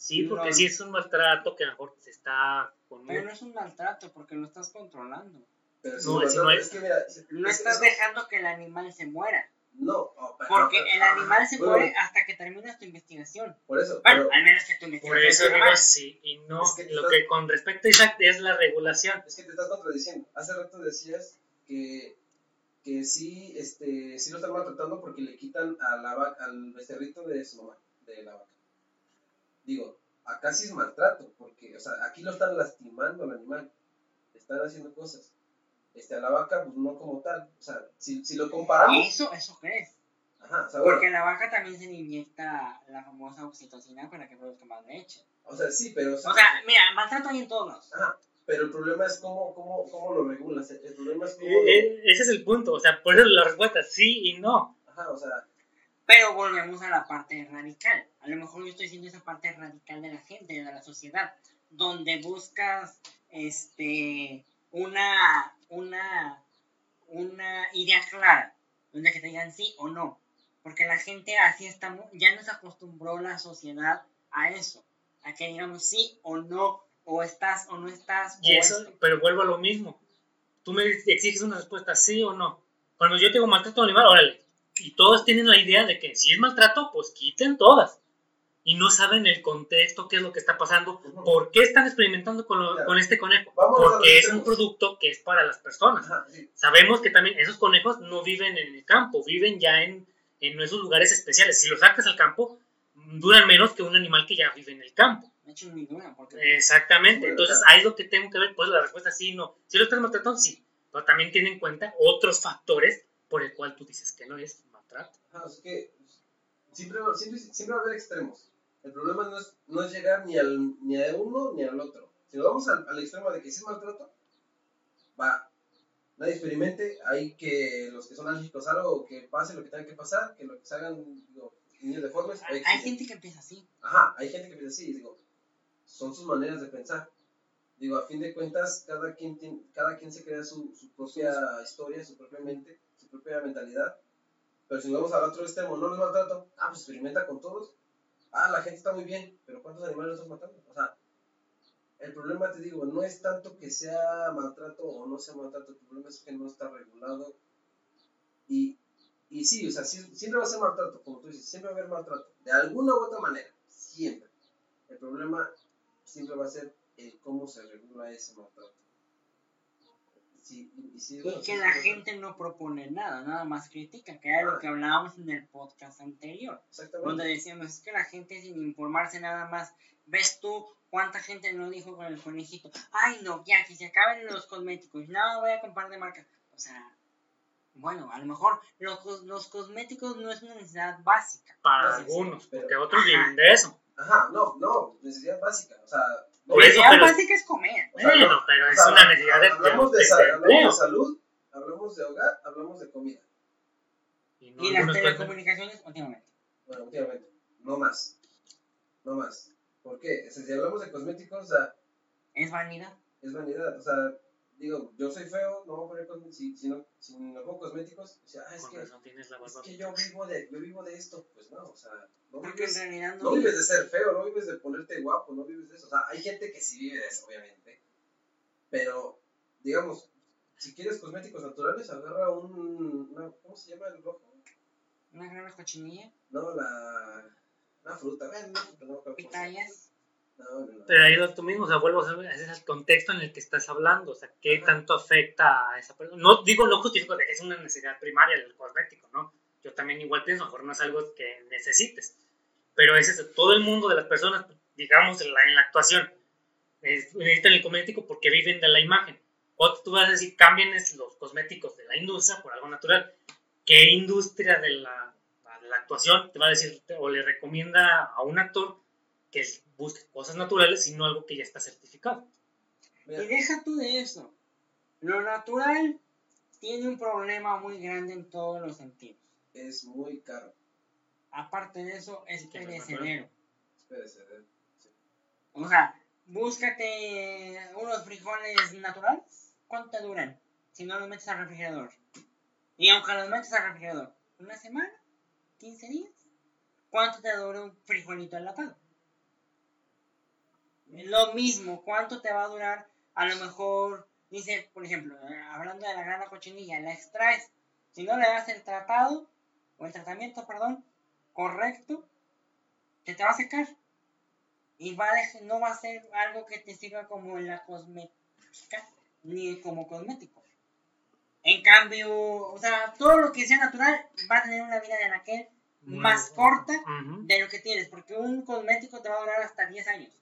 Sí, No. porque sí es un maltrato que a lo mejor se está con Pero no es un maltrato porque lo estás controlando. Pero No, es- no tratan- es- es que mira, No es- estás es- dejando que el animal se muera. No, oh, pero- Porque pero- el animal se bueno, muere hasta que terminas tu investigación. Por eso, Bueno, pero al menos que tu Por investigación eso sea digo mal. sí y no. Es que Lo estás- que con respecto a Isaac es la regulación. es que te estás contradiciendo. Hace rato decías que, que sí, este, sí lo están maltratando porque le quitan a la vaca, al becerrito de su mamá, de la vaca. Digo, acá sí es maltrato, porque, o sea, aquí lo están lastimando al animal, están haciendo cosas. Este, a la vaca, pues no como tal. O sea, si, si lo comparamos, Eso, eso crees. ajá, o sea, bueno, Porque a la vaca también se le inyecta la famosa oxitocina para que produzca más leche. o sea, sí, pero, O sea, mira, maltrato hay en todos lados. ajá, pero el problema es cómo, cómo, cómo lo regulas. El problema es cómo, Eh, lo- eh, ese es el punto. O sea, por eso la respuesta sí y no. ajá, o sea, Pero volvemos a la parte radical. A lo mejor yo estoy siendo esa parte radical de la gente, de la sociedad, donde buscas este una una una idea clara, donde que te digan sí o no. Porque la gente así está, ya nos acostumbró la sociedad a eso, a que digamos sí o no, o estás o no estás. Y eso, esto. pero vuelvo a lo mismo. Tú me exiges una respuesta sí o no. Cuando yo tengo maltrato animal, órale. Y todos tienen la idea de que si es maltrato, pues quiten todas. Y no saben el contexto, qué es lo que está pasando, por qué están experimentando con, lo- Claro. con este conejo. Vámonos Porque es un producto que es para las personas. ajá, sí, Sabemos que también esos conejos no viven en el campo, viven ya en, en esos lugares especiales. Si los sacas al campo, duran menos que un animal que ya vive en el campo. Porque Exactamente, entonces ahí es lo que tengo que ver, pues la respuesta sí no. Si lo estás maltratando, sí, pero también tiene en cuenta otros factores por el cual tú dices que no es Ajá, es que siempre, va- siempre, siempre va a haber extremos. El problema no es, no es llegar ni, al, ni a uno ni al otro. Si nos vamos al, al extremo de que si es maltrato, va. Nadie experimente, hay que los que son alérgicos a algo, que pase lo que tenga que pasar, que lo que se hagan digo, niños deformes. hay, gente que empieza así. Ajá, hay gente que piensa así, digo, son sus maneras de pensar. Digo, a fin de cuentas, cada quien, tiene- cada quien se crea su, su propia historia, su propia mente, su propia mentalidad. Pero si vamos al otro extremo, no los maltrato, ah, pues experimenta con todos. Ah, la gente está muy bien, pero ¿cuántos animales estás matando? O sea, el problema, te digo, no es tanto que sea maltrato o no sea maltrato, el problema es que no está regulado. Y, y sí, o sea, siempre va a ser maltrato, como tú dices, siempre va a haber maltrato, de alguna u otra manera, siempre. El problema siempre va a ser el cómo se regula ese maltrato. Sí, y, sí, que sí, la sí, gente no propone nada, nada más critica, que era lo que hablábamos en el podcast anterior, Exactamente. donde decíamos, es que la gente sin informarse nada más, ves tú cuánta gente no dijo con el conejito, ay no, ya, que se acaben los cosméticos, no voy a comprar de marca, o sea, bueno, a lo mejor los, los cosméticos no es una necesidad básica, Para algunos, porque otros viven de eso. Ajá, no, no, necesidad básica, o sea, Por la eso, pero- básica es comer, o sea, Bueno, no, pero es una necesidad de, hablamos de, salud, hablamos de hogar, hablamos de comida. Y no y las telecomunicaciones últimamente. Bueno, últimamente, no más, no más. ¿Por qué? O sea, si hablamos de cosméticos, o sea, Es vanidad. es vanidad, o sea, digo, yo soy feo, no voy a poner cosméticos, si, si, no, si no pongo cosméticos, o sea, ah, es Con que, razón tienes la es que yo vivo de, yo vivo de esto, pues no, o sea, no Porque vives, no. no de ser feo, no vives de ponerte guapo, no vives de eso, o sea, hay gente que sí vive de eso, obviamente, pero, digamos, si quieres cosméticos naturales, agarra un, una, ¿cómo se llama el rojo? Una gran cochinilla, No, la, una fruta, fruta, no acuerdo No, no, no. Pero ahí lo tú mismo, o sea, vuelvo a saber, ese es el contexto en el que estás hablando, o sea, qué Ajá. tanto afecta a esa persona. No digo, no justifico que es una necesidad primaria el cosmético, ¿no? Yo también igual pienso, mejor no es algo que necesites, pero es todo el mundo de las personas, digamos, en la, en la actuación, es- necesitan el cosmético porque viven de la imagen. O tú vas a decir, cambien los cosméticos de la industria por algo natural. ¿Qué industria de la, de la actuación te va a decir o le recomienda a un actor que busque cosas naturales y no algo que ya está certificado? Y deja tú de eso. Lo natural tiene un problema muy grande en todos los sentidos. es muy caro, Aparte de eso, es Sí, que no es perecedero. eh. O sea, búscate unos frijoles naturales. ¿Cuánto te duran? Si no los metes al refrigerador. Y aunque los metes al refrigerador, ¿una semana? ¿15 días? ¿Cuánto te dura un frijolito enlatado? Lo mismo, ¿cuánto te va a durar? A lo mejor, dice, por ejemplo, hablando de la grana cochinilla, la extraes. Si no le das el tratado, o el tratamiento, perdón, correcto, se te va a secar. Y va a no va a ser algo que te sirva como en la cosmética, ni como cosmético. En cambio, o sea, todo lo que sea natural va a tener una vida de aquel más corta de lo que tienes, porque un cosmético te va a durar hasta 10 años.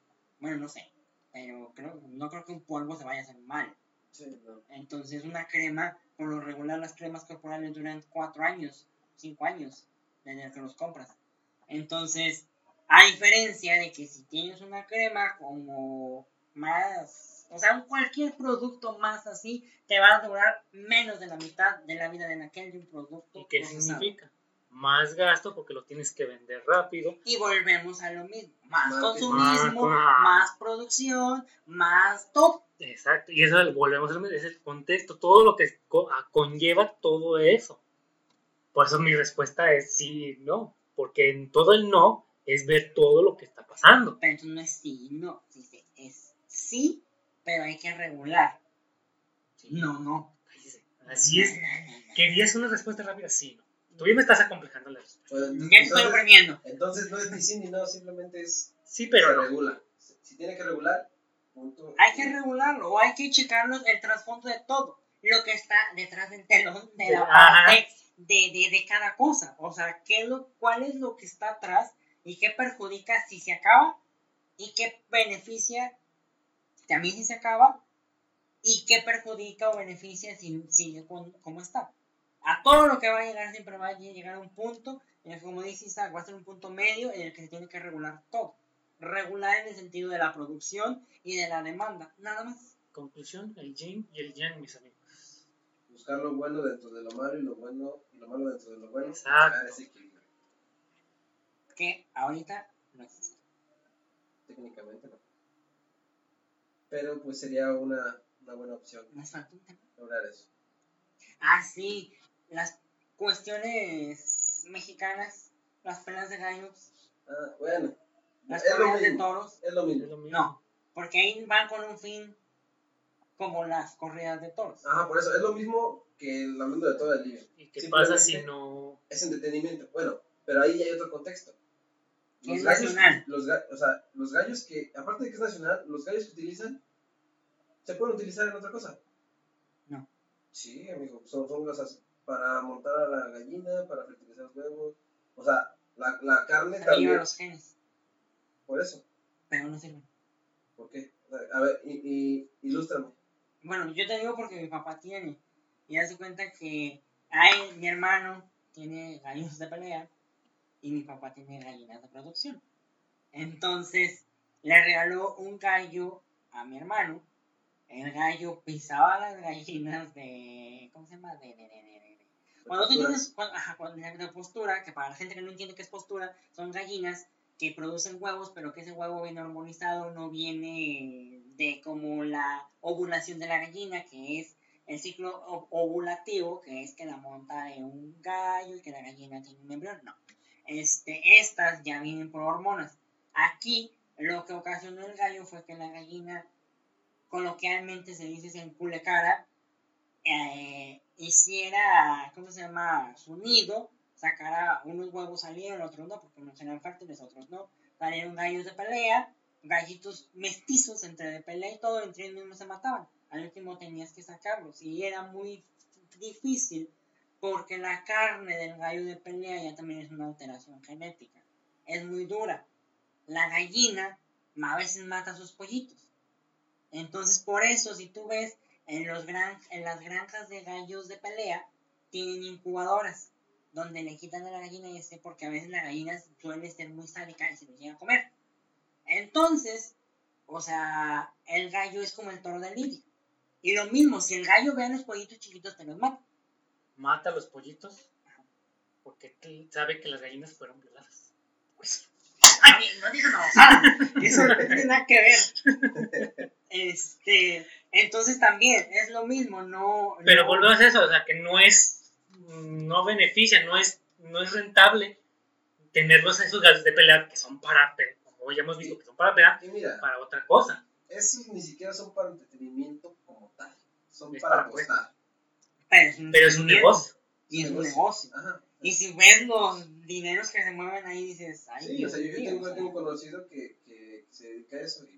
Bueno, no sé, pero creo, no creo que un polvo se vaya a hacer mal. Sí, no. Entonces, una crema, por lo regular, las cremas corporales duran 4 años, 5 años, desde que los compras. Entonces, a diferencia de que si tienes una crema como más, o sea, un cualquier producto más así, te va a durar menos de la mitad de la vida de aquel de un producto ¿Y qué procesado. significa? Más gasto porque lo tienes que vender rápido. Y volvemos a lo mismo. Más consumismo, más producción, más todo. Exacto. Y eso es- volvemos a lo mismo, es el contexto, todo lo que conlleva todo eso. Por eso mi respuesta es sí y no. Porque en todo el no es ver todo lo que está pasando. Pero entonces no es sí, no. Dice, es sí, pero hay que regular. No, no. Así es. ¿Querías una respuesta rápida? Sí, no. Tú ya me estás acomplejando la respuesta. Te estoy entonces, oprimiendo. entonces no es ni sí ni no, simplemente es Sí, pero se no. regula. Si si tiene que regular, punto. Hay que regularlo o hay que checarlo el trasfondo de todo. Lo que está detrás del telón de la parte de, de, de cada cosa. O sea, ¿qué es lo, ¿cuál es lo que está atrás y qué perjudica si se acaba y qué beneficia también si se acaba y qué perjudica o beneficia si sigue como está. A todo lo que va a llegar siempre va a llegar a un punto en el que, como dice Isaac, va a ser un punto medio en el que se tiene que regular todo. Regular en el sentido de la producción y de la demanda, nada más. Conclusión, el yin y el yang, mis amigos. Buscar lo bueno dentro de lo malo y lo bueno y lo malo dentro de lo bueno. Exacto. Buscar ese equilibrio. Que ahorita no existe. Técnicamente no. Pero pues sería una, una buena opción lograr eso. Ah, sí, las cuestiones mexicanas, las peleas de gallos, Ah, bueno. las es lo peleas de toros. Es lo mismo. No, porque ahí van con un fin como las corridas de toros. Ajá, por eso. Es lo mismo que el hablando de todo el libro. ¿Y qué pasa si no...? Es entretenimiento. Bueno, pero ahí ya hay otro contexto. Que es gallos, nacional. Los, o sea, los gallos que, aparte de que es nacional, los gallos que utilizan, ¿se pueden utilizar en otra cosa? No. Sí, amigo, son, son cosas para montar a la gallina, para fertilizar los huevos. O sea, la, la carne también. los genes, Por eso. pero no sirven. ¿Por qué? A ver, y, y, ilústrame. Bueno, yo te digo porque mi papá tiene. Y hace cuenta que hay, mi hermano tiene gallinas de pelea y mi papá tiene gallinas de producción. Entonces, le regaló un gallo a mi hermano. El gallo pisaba las gallinas de. ¿Cómo se llama? De. de, de, de- de- Cuando tú Postura. tienes. cuando- ajá, cuando- de postura, que para la gente que no entiende qué es postura, son gallinas que producen huevos, pero que ese huevo viene hormonizado, no viene de como la ovulación de la gallina, que es el ciclo ovulativo, que es que la monta en un gallo y que la gallina tiene un embrión. No. Este, estas ya vienen por hormonas. Aquí lo que ocasionó el gallo fue que la gallina, coloquialmente se dice en culecara, eh, hiciera, ¿cómo se llama? Su nido, sacara unos huevos salieron, otros no, porque unos eran fértiles, otros no. Salieron gallos de pelea, gallitos mestizos entre de pelea y todo, entre ellos mismos se mataban. Al último tenías que sacarlos y era muy difícil porque la carne del gallo de pelea ya también es una alteración genética. Es muy dura. La gallina a veces mata a sus pollitos. Entonces, por eso, si tú ves en, los gran, en las granjas de gallos de pelea, tienen incubadoras donde le quitan a la gallina y ese porque a veces la gallina suele ser muy sádica y se los llega a comer. Entonces, o sea, el gallo es como el toro de lidia. Y lo mismo, si el gallo ve a los pollitos chiquitos, te los mata. Mata a los pollitos porque sabe que las gallinas fueron violadas. Pues, Ay, no digas babosada. *laughs* Eso no tiene nada que ver. *laughs* Este, entonces también es lo mismo, no. pero no- volvemos a eso, o sea, que no es, no beneficia, no es, no es rentable tenerlos a esos gallos de pelea que son para, como ya hemos visto, que son para pelear, mira, para otra cosa. esos ni siquiera son para entretenimiento como tal. Son Es para para apostar. Pero es un, Pero es un negocio. Y es un Negocio. Ajá. Y si ves los dineros que se mueven ahí, dices, ay, Sí, o sea, yo, tengo, o sea. tengo conocido que, que se dedica a eso y pues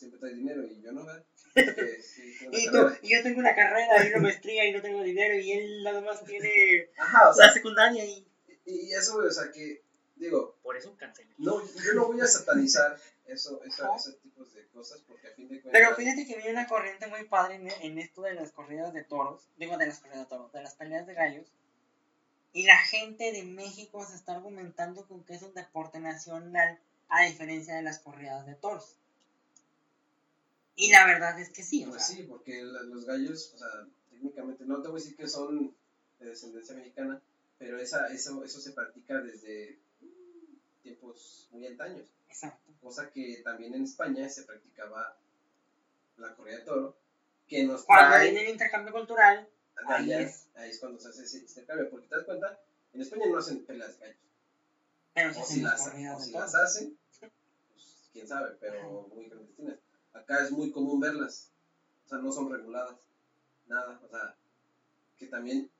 siempre trae dinero y yo no, ¿verdad? Porque, *laughs* sí, tengo una Y, tú, y yo tengo una carrera y una maestría y no tengo dinero y él nada más tiene Ajá, o sea, la secundaria y... y, y eso, o sea, que, digo, Por eso cancelé. no, yo no voy a satanizar eso, Ajá. esos tipos de cosas porque a fin de cuentas... Pero fíjate que viene una corriente muy padre en, en esto de las corridas de toros, digo de las corridas de toros, de las peleas de gallos. Y la gente de México se está argumentando con que es un deporte nacional a diferencia de las corridas de toros. Y la verdad es que sí, o Pues sea, sí, porque los gallos, o sea, técnicamente, no te voy a decir que son de descendencia mexicana, pero esa, eso, eso se practica desde tiempos muy antaños. exacto. Cosa que también en España se practicaba la corrida de toro, que nos Cuando trae... viene el intercambio cultural, ahí allá, es. ahí es cuando se hace ese intercambio, porque te das cuenta, en España no hacen peleas de gallos. pero O si las o si las hacen, pues quién sabe, pero muy clandestinas. Acá es muy común verlas, o sea, no son reguladas, nada, o sea, que también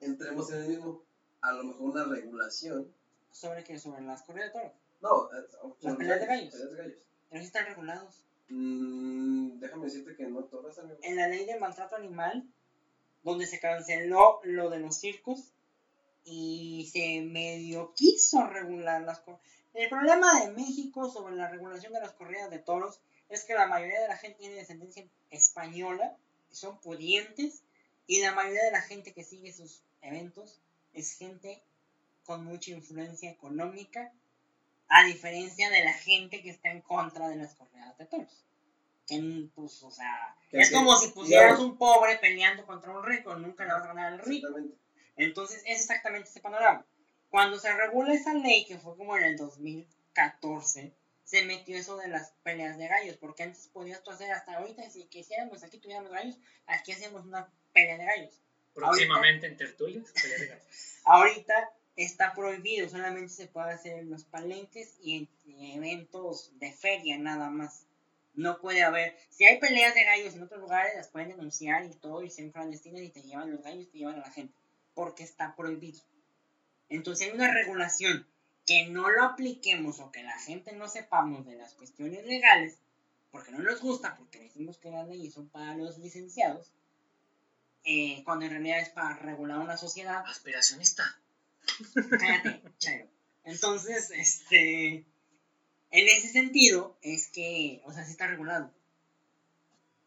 entremos en el mismo, a lo mejor una regulación, ¿Sobre qué? Sobre las corridas de toros. no, Las peleas de gallos. peleas de gallos. Pero sí están regulados. Mm, déjame decirte que no todas, amigo. en la ley de maltrato animal, donde se canceló lo de los circos y se medio quiso regular las cosas. El problema de México sobre la regulación de las corridas de toros es que la mayoría de la gente tiene descendencia española, son pudientes, y la mayoría de la gente que sigue sus eventos es gente con mucha influencia económica, a diferencia de la gente que está en contra de las corridas de toros. Que, pues, o sea, es que- como si pusieras un pobre peleando contra un rico, nunca le vas a ganar al rico. Entonces, es exactamente ese panorama. Cuando se regula esa ley, que fue como en el 2014, se metió eso de las peleas de gallos, porque antes podías tú hacer hasta ahorita, si quisiéramos aquí tuviéramos gallos, aquí hacemos una pelea de gallos. Próximamente en tertulias, pelea de gallos. *laughs* Ahorita está prohibido, solamente se puede hacer en los palenques y en eventos de feria nada más. No puede haber, si hay peleas de gallos en otros lugares, las pueden denunciar y todo, y son clandestinas y te llevan los gallos, te llevan a la gente, porque está prohibido. Entonces hay una regulación que no lo apliquemos o que la gente no sepamos de las cuestiones legales, porque no nos gusta, porque decimos que las leyes son para los licenciados, eh, cuando en realidad es para regular una sociedad Aspiracionista. Cállate, chairo. Entonces, este. En ese sentido, es que. O sea, sí está regulado.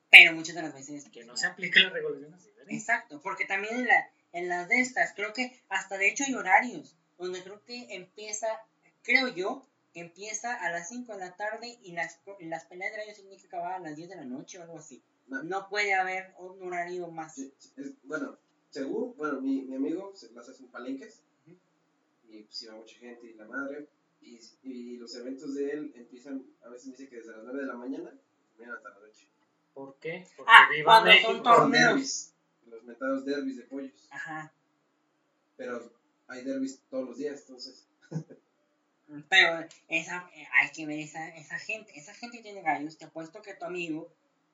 Pero muchas de las veces. Que no se aplique la regulación así, ¿verdad? Exacto, porque también en, la, en las de estas, creo que hasta de hecho hay horarios, donde creo que empieza, creo yo, que empieza a las 5 de la tarde y las, las peleas de gallos tienen que acabar a las 10 de la noche o algo así. No. No puede haber un horario más. Sí, sí, es- bueno, según, bueno, mi, mi amigo se las hace en palenques Ujú. y pues iba mucha gente y la madre y, y los eventos de él empiezan, a veces me dice que desde las 9 de la mañana terminan hasta la noche. ¿Por qué? Porque Ah, cuando México. son torneos. Con derbis, los metados derbis de pollos. Ajá. Pero hay derbis todos los días, entonces. *laughs* Pero esa, hay que ver esa, esa gente. Esa gente tiene gallos, te apuesto que tu amigo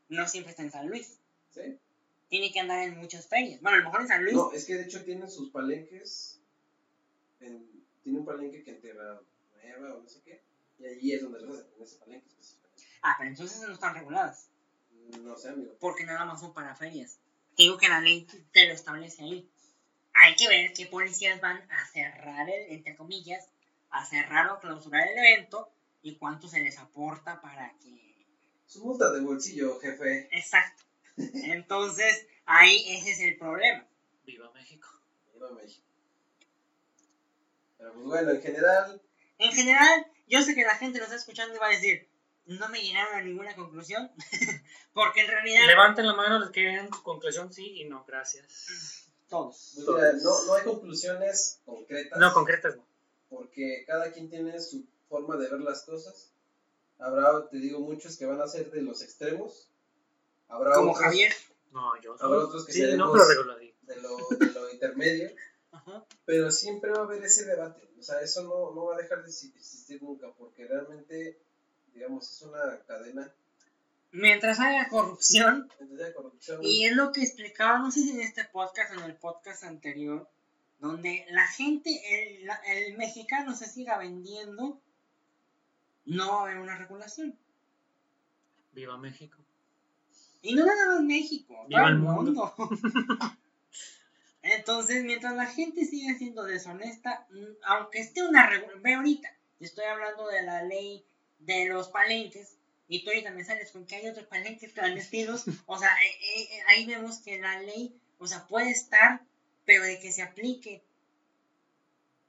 no siempre está en San Luis. ¿Sí? Tiene que andar en muchas ferias. Bueno, a lo mejor en San Luis. No, es que de hecho tienen sus palenques. En, tiene un palenque que en Tierra Nueva o no sé qué. Y allí es donde los hacen, en ese palenque específicamente. Ah, pero entonces no están reguladas. No sé, amigo. Porque nada más son para ferias. Te digo que la ley te lo establece ahí. Hay que ver qué policías van a cerrar el, entre comillas, a cerrar o clausurar el evento y cuánto se les aporta para que Su multa de bolsillo, jefe. Exacto. Entonces, ahí ese es el problema. Viva México. Viva México. Pero pues bueno, en general, En general, yo sé que la gente lo está escuchando y va a decir, no me llegaron a ninguna conclusión, *laughs* porque en realidad Levanten la mano los que su conclusión sí y no, gracias. Todos. pues mira, no, no hay conclusiones concretas. No, concretas no. porque cada quien tiene su forma de ver las cosas. Habrá, te digo, muchos que van a ser de los extremos. Habrá Como otros Javier. No, yo Habrá otros que sí, no, pero de lo, de lo intermedio, Ajá. pero siempre va a haber ese debate. O sea, eso no, no va a dejar de exi- existir nunca, porque realmente, digamos, es una cadena Mientras haya corrupción, y es lo que explicaba, no sé si en este podcast o en el podcast anterior, donde la gente, el, la- el mexicano se siga vendiendo, no va a haber una regulación. Viva México. Y no nada más México, Viva todo el mundo. *laughs* Entonces, mientras la gente siga siendo deshonesta, mm, aunque esté una regulación, ve ahorita, estoy hablando de la ley de los palenques, y tú ahorita me sales con que hay otros palenques clandestinos, o sea, eh, eh, ahí vemos que la ley, o sea, puede estar, pero de que se aplique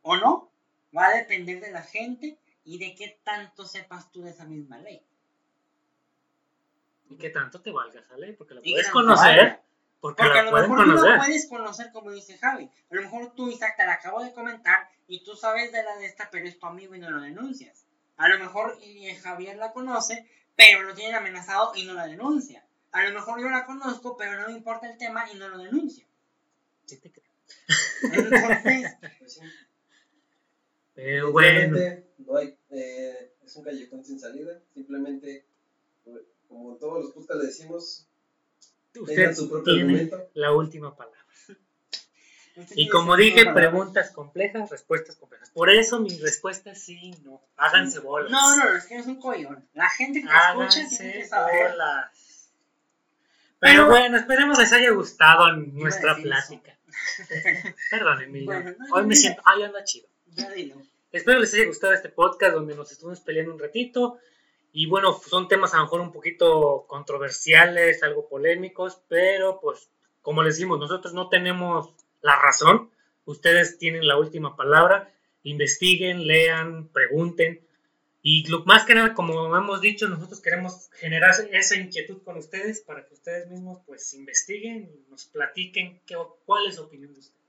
o no, va a depender de la gente y de qué tanto sepas tú de esa misma ley. ¿Y qué tanto te valga esa ley? Porque la ¿Y qué puedes conocer. valga? Porque, Porque a la lo mejor tú conocer. no puedes conocer como dice Javi. A lo mejor tú, Isaac, te la acabo de comentar y tú sabes de la de esta, pero es tu amigo y no lo denuncias. A lo mejor eh, Javier la conoce, pero lo tienen amenazado y no la denuncia. A lo mejor yo la conozco, pero no me importa el tema y no lo denuncio. Sí te creo. Entonces, *laughs* Pues sí, Pero bueno. simplemente no hay, eh, es un callejón sin salida. Simplemente, como todos los podcasts le decimos, tengan Usted su propio tiene argumento. la última palabra. Y como dije, preguntas complejas, respuestas complejas. Por eso mi respuesta es sí, no. Háganse bolas. No, no, es que es un collón. La gente que la escucha tiene que Háganse saber. bolas. Pero Pero- bueno, esperemos les haya gustado nuestra plática. *laughs* Perdón, Emilio. Bueno, no, Hoy me siento. Ay, anda chido. Ya dilo. Espero les haya gustado este podcast donde nos estuvimos peleando un ratito. Y bueno, son temas a lo mejor un poquito controversiales, algo polémicos, pero pues como les decimos, nosotros no tenemos la razón. Ustedes tienen la última palabra. Investiguen, lean, pregunten. Y lo, más que nada, como hemos dicho, nosotros queremos generar esa inquietud con ustedes para que ustedes mismos pues investiguen y nos platiquen qué, cuál es su opinión de ustedes.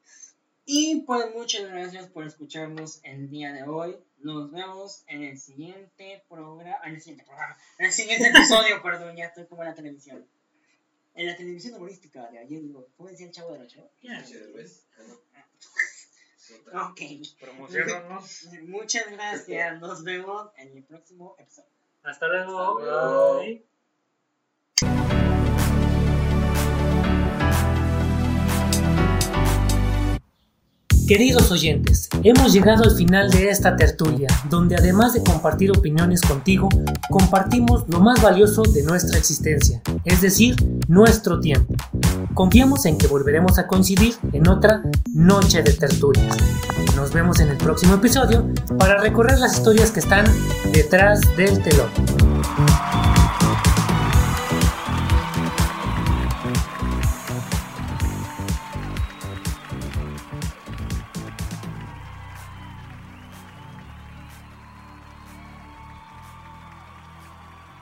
Y pues muchas gracias por escucharnos el día de hoy. Nos vemos en el siguiente programa. En el siguiente programa. En el siguiente episodio, *laughs* perdón, ya estoy como en la televisión. En la televisión humorística de ayer, digo, ¿cómo decía el chavo del ocho? Ya, Sí, ¿ves? Ah, otra. Ok. promocionanos. Muchas gracias. Nos vemos en el próximo episodio. Hasta luego. Hasta luego. Bye. Queridos oyentes, hemos llegado al final de esta tertulia, donde además de compartir opiniones contigo, compartimos lo más valioso de nuestra existencia, es decir, nuestro tiempo. Confiamos en que volveremos a coincidir en otra noche de tertulias. Nos vemos en el próximo episodio para recorrer las historias que están detrás del telón.